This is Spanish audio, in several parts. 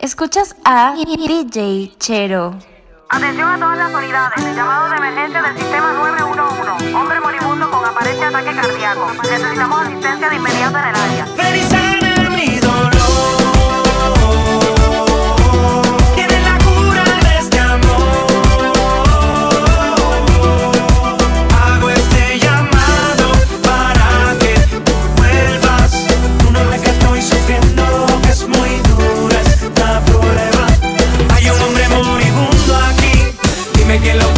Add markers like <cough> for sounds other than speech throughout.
Escuchas a DJ Chero. Atención a todas las unidades. Llamado de emergencia del sistema 911. Hombre moribundo con aparente ataque cardíaco. Necesitamos asistencia de inmediato en el área. dime que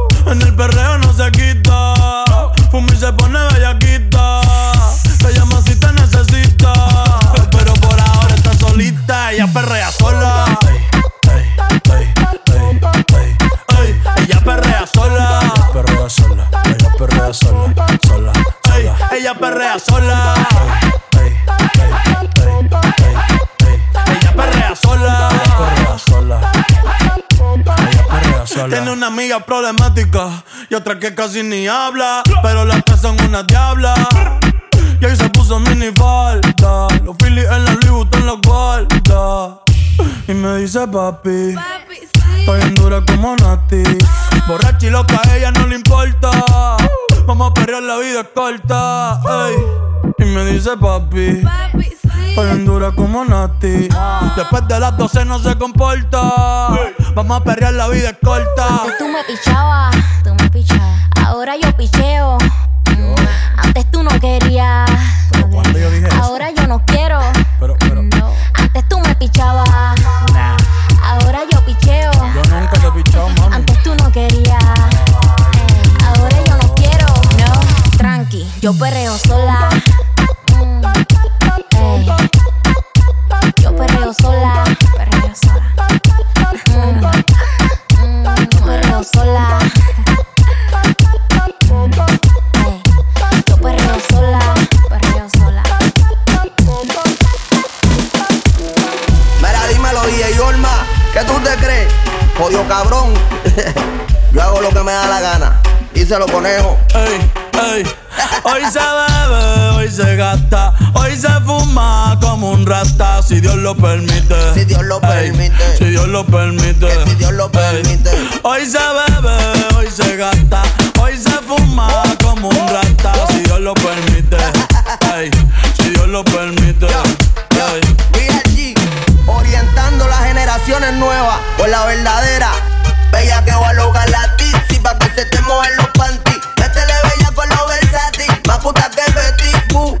En el perreo no se quita. Fumi se pone bellaquita. Se llama si te necesita. Pero por ahora está solita. Ella perrea sola. Ella perrea sola. Ella perrea sola. Ella perrea sola. Sola ella perrea sola. Tiene una amiga problemática y otra que casi ni habla. Pero las tres son una diabla. Y ahí se puso mini falta. Los Phillies en la Louis en la guarda. Y me dice papi. Estoy en dura como Nati. Borracha y loca, a ella no le importa. Vamos a perrear, la vida es corta. Y me dice papi. Papi, Estoy dura como Nati. Después de las 12 no se comporta. Vamos a perrear, la vida es corta. Antes tú me pichabas. Tú me pichabas. Ahora yo picheo. Conejo. Ey, ey. Hoy se bebe, hoy se gasta, hoy se fuma como un rata, si Dios lo permite. Si Dios lo permite. si Dios lo permite. si Dios lo permite. Hoy se bebe, hoy se gasta, hoy se fuma como un rata, si Dios lo permite. si Dios lo permite. allí, orientando las generaciones nuevas por la verdadera. Bella que va a lograr la tizi pa' que se te muevan los panties. Métele bella con los versátil. Más puta que Betty Boo.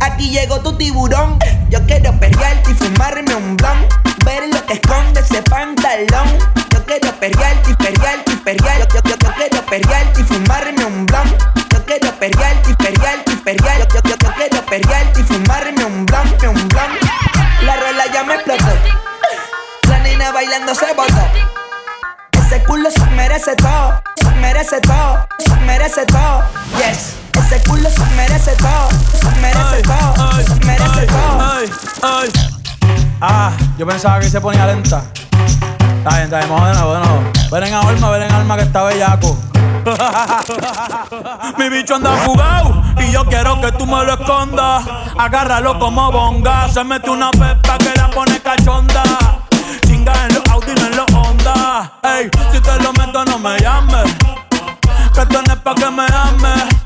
Aquí llegó tu tiburón. Yo quiero perrearte y fumarme un blon. Ver lo que esconde ese pantalón. Yo quiero perrearte y perrearte y perrear. Yo, yo, yo, quiero perrearte y fumarme un blon. Yo quiero perrearte y perrearte y perrear. Yo, yo, yo, quiero perrearte y fumarme un blon, un blon. La rola ya me explotó. La nena bailando se botó. Ese culo se merece todo, se merece todo, se merece todo. Yes. Ese culo se merece todo, se merece todo, se merece todo. Ay, ay. Ah, yo pensaba que se ponía lenta. Está bien, está bien, vamos de nuevo, de nuevo. Ven en alma, ven en alma que está bellaco. <laughs> Mi bicho anda fugado y yo quiero que tú me lo escondas. Agárralo como bonga. Se mete una pepa que la pone cachonda. Chinga en los Audi, no en los Honda. Ey, si te lo meto, no me llames. Que esto no es pa' que me ames.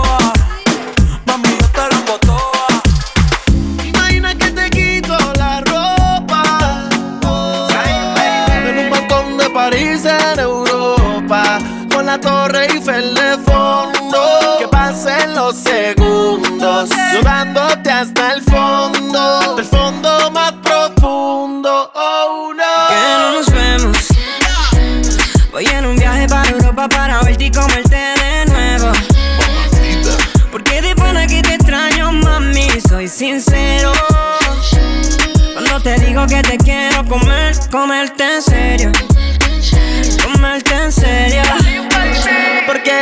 París en Europa Con la torre Eiffel de fondo. Que pasen los segundos Llevándote hasta el fondo Del fondo más profundo. Oh no. Que no nos vemos. Voy en un viaje para Europa para verte y comerte de nuevo. Porque de pana que te extraño, mami, soy sincero. Cuando te digo que te quiero comer, comerte en serio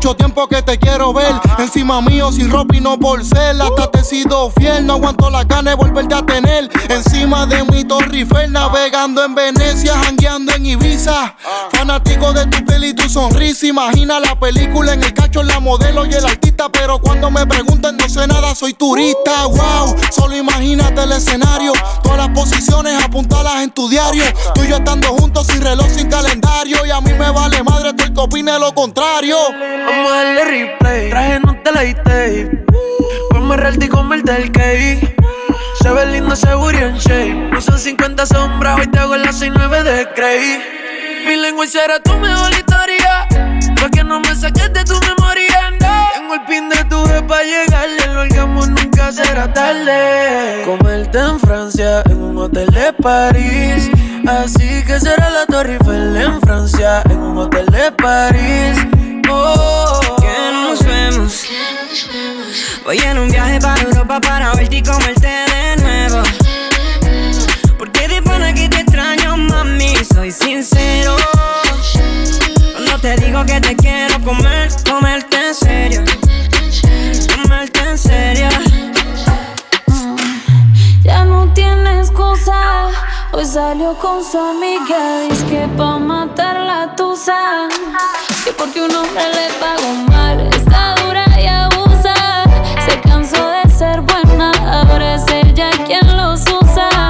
Mucho tiempo que te quiero ver. Encima mío sin ropa y no por ser. Hasta te he sido fiel, no aguanto la gana de volverte a tener. Encima de mi Torre Eiffel Navegando en Venecia, jangueando en Ibiza Fanático de tu piel y tu sonrisa Imagina la película en el cacho, la modelo y el artista Pero cuando me preguntan no sé nada, soy turista Wow, solo imagínate el escenario Todas las posiciones apuntalas en tu diario Tú y yo estando juntos sin reloj, sin calendario Y a mí me vale madre todo el que opine lo contrario Vamos a darle replay. Traje no te la tape. Vamos a y comerte el cake. Se ve lindo ese booty en shape. No son 50 sombras, hoy te hago las 69 de Cray. Mi lengua será tu mejor historia. Pa' que no me saques de tu memoria. Tengo el pin de tu vez pa' llegarle. El orgasmo nunca será tarde. Comerte en Francia, en un hotel de París. Así que será la Torre Eiffel en Francia, en un hotel de París. Oh, Que no nos vemos Voy en un viaje para Europa para verte y comerte de nuevo. Soy sincero. Cuando te digo que te quiero comer, comerte en serio. Comerte en serio. Ya no tiene excusa. Hoy salió con su amiga. Dice que pa' matar la tusa. Que porque un hombre le pagó mal. Está dura y abusa. Se cansó de ser buena. Ahora es ella quien los usa.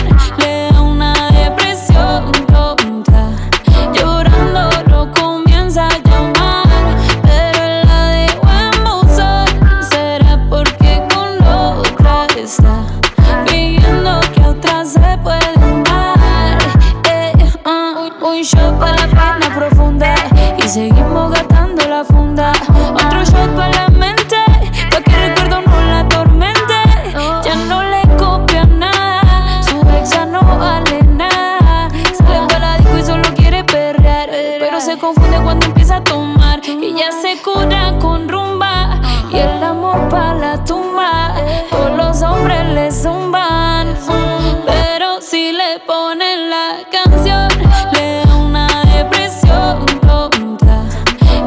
ponen la canción le da una depresión tonta.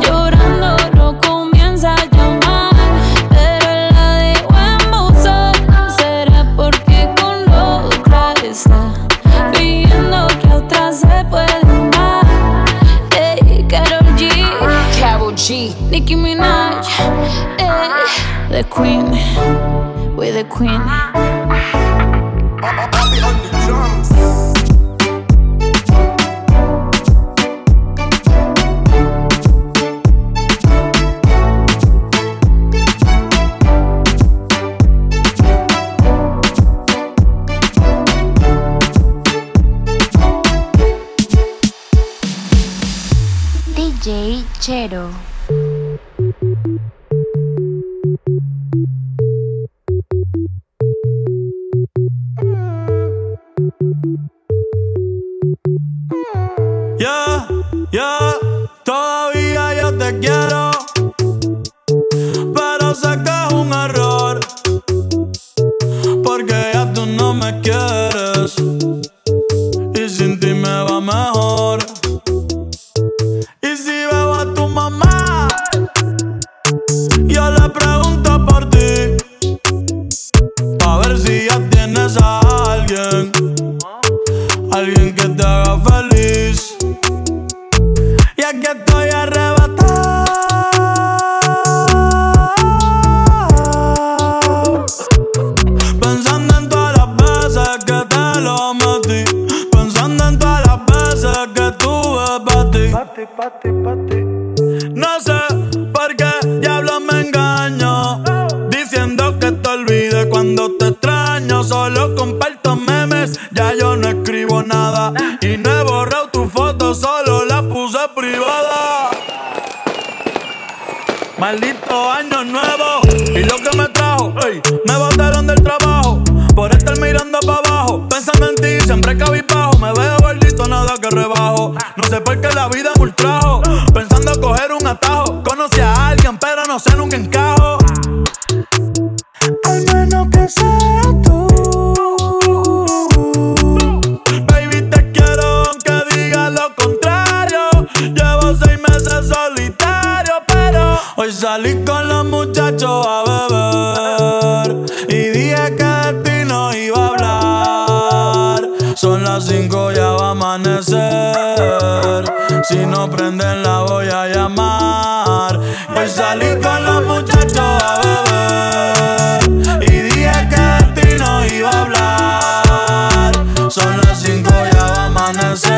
Llorando lo comienza a llamar, pero la dejó en buzón. Será porque con otra está fingiendo que a otra se puede amar. Ey, Karol G, Carol G. Nicki Minaj, ey, the Queen, we the Queen. DJ Chero. Siempre cabizbajo, me veo gordito, nada que rebajo, no sé por qué la vida me ultrajo, pensando coger un atajo, conocí a alguien pero no sé nunca encajo, 5 ya va a amanecer.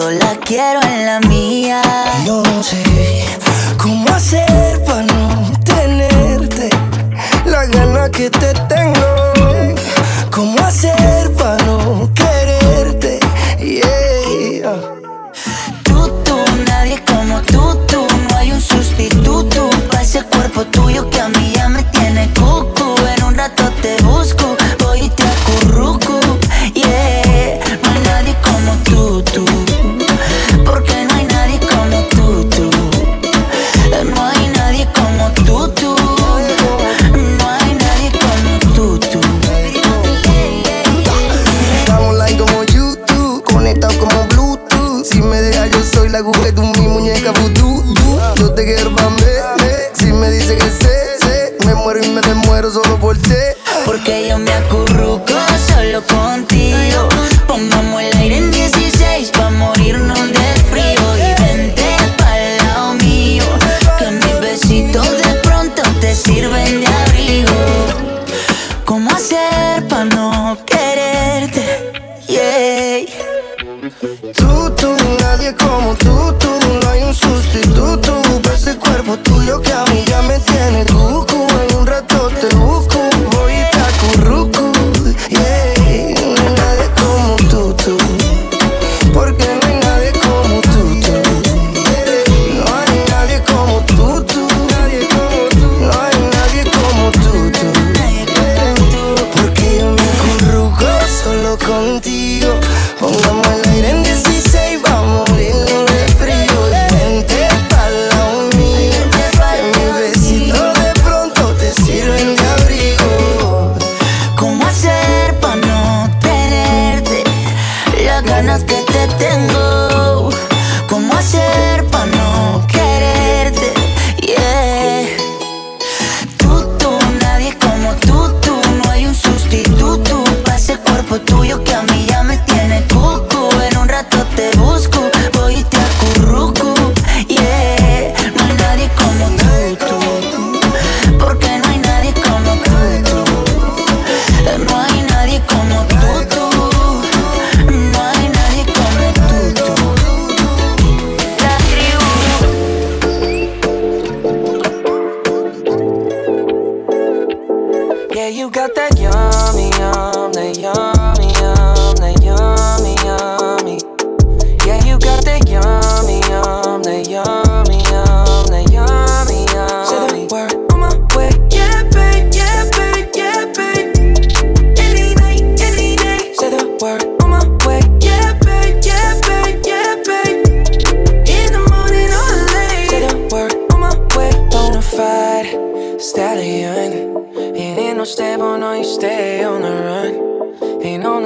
yo la quiero en la mía. No sé cómo hacer para no tenerte. La gana que te tengo gusta como mi muñeca vudú. No te quiero pa' Voy y te acurruco.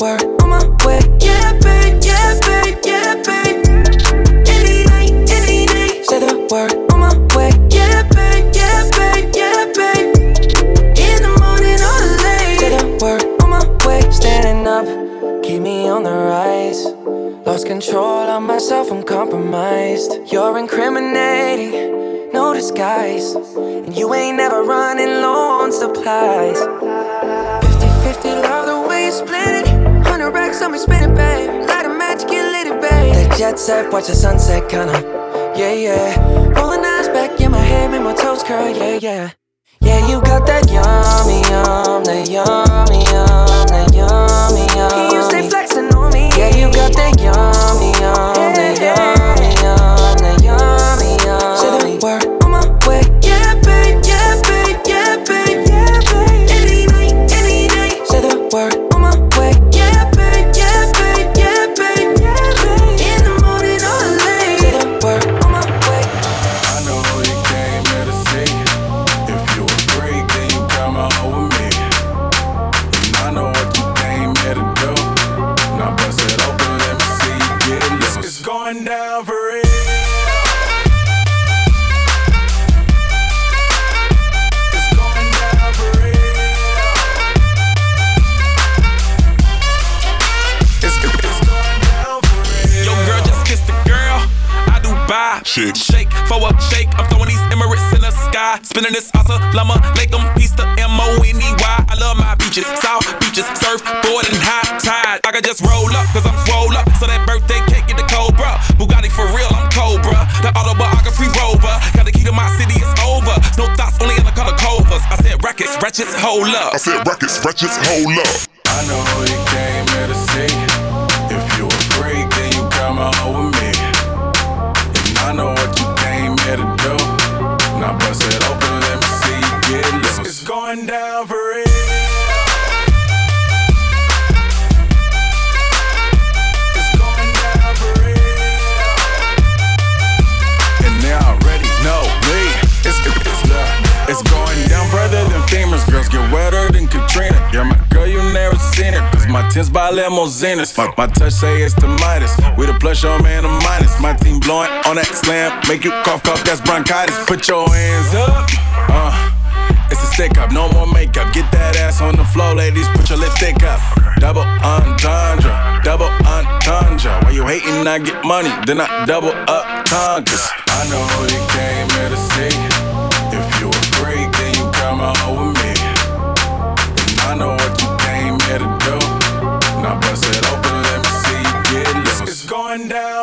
we're on my way. Yeah, babe, yeah, babe, yeah, babe. Any night, any night. Say the word, on my way. Yeah, babe, yeah, babe, yeah, babe. In the morning or late. Say the word, on my way. Standing up, keep me on the rise. Lost control of myself, I'm compromised. You're incriminating, no disguise. And you ain't never running low on supplies. Jet set, watch the sunset, kinda. Yeah, yeah. Rolling eyes back in my head, make my toes curl, yeah, yeah. Yeah, you got that yummy, yum, that yummy, yum, that yummy, yum. Can you stay flexing on me? Yeah, you got that yummy, yum, do buy. Shake. Shake for a shake. I'm throwing these Emirates in the sky. Spinning this asa llama. Lake 'em, piece the M-O-N-E-Y. I love my beaches. South beaches. Surfboard and high tide. I can just roll up, cause I'm swole up. So that birthday cake get the Cobra. Bugatti for real, I'm Cobra. The autobiography rover. Got the key to my city, it's over. No thoughts, only in the color covers. I said rackets, wretches, hold up. I said rackets, wretches, hold up. I know you came here to see. If you a freak, then you come out famous girls get wetter than Katrina. Yeah, my girl, you never seen it. Cause my tins by limousines. My, my touch say it's the Midas. We the plus your man, the minus. My team blowing on that slam. Make you cough, cough, that's bronchitis. Put your hands up. Uh. It's a stick up, no more makeup. Get that ass on the floor, ladies. Put your lipstick up. Double entendre, double entendre. Why you hating? I get money, then I double up conquers. I know you came here to see. Me. And I know what you came here to do. Now bust it open, let me see you get loose. It's going down.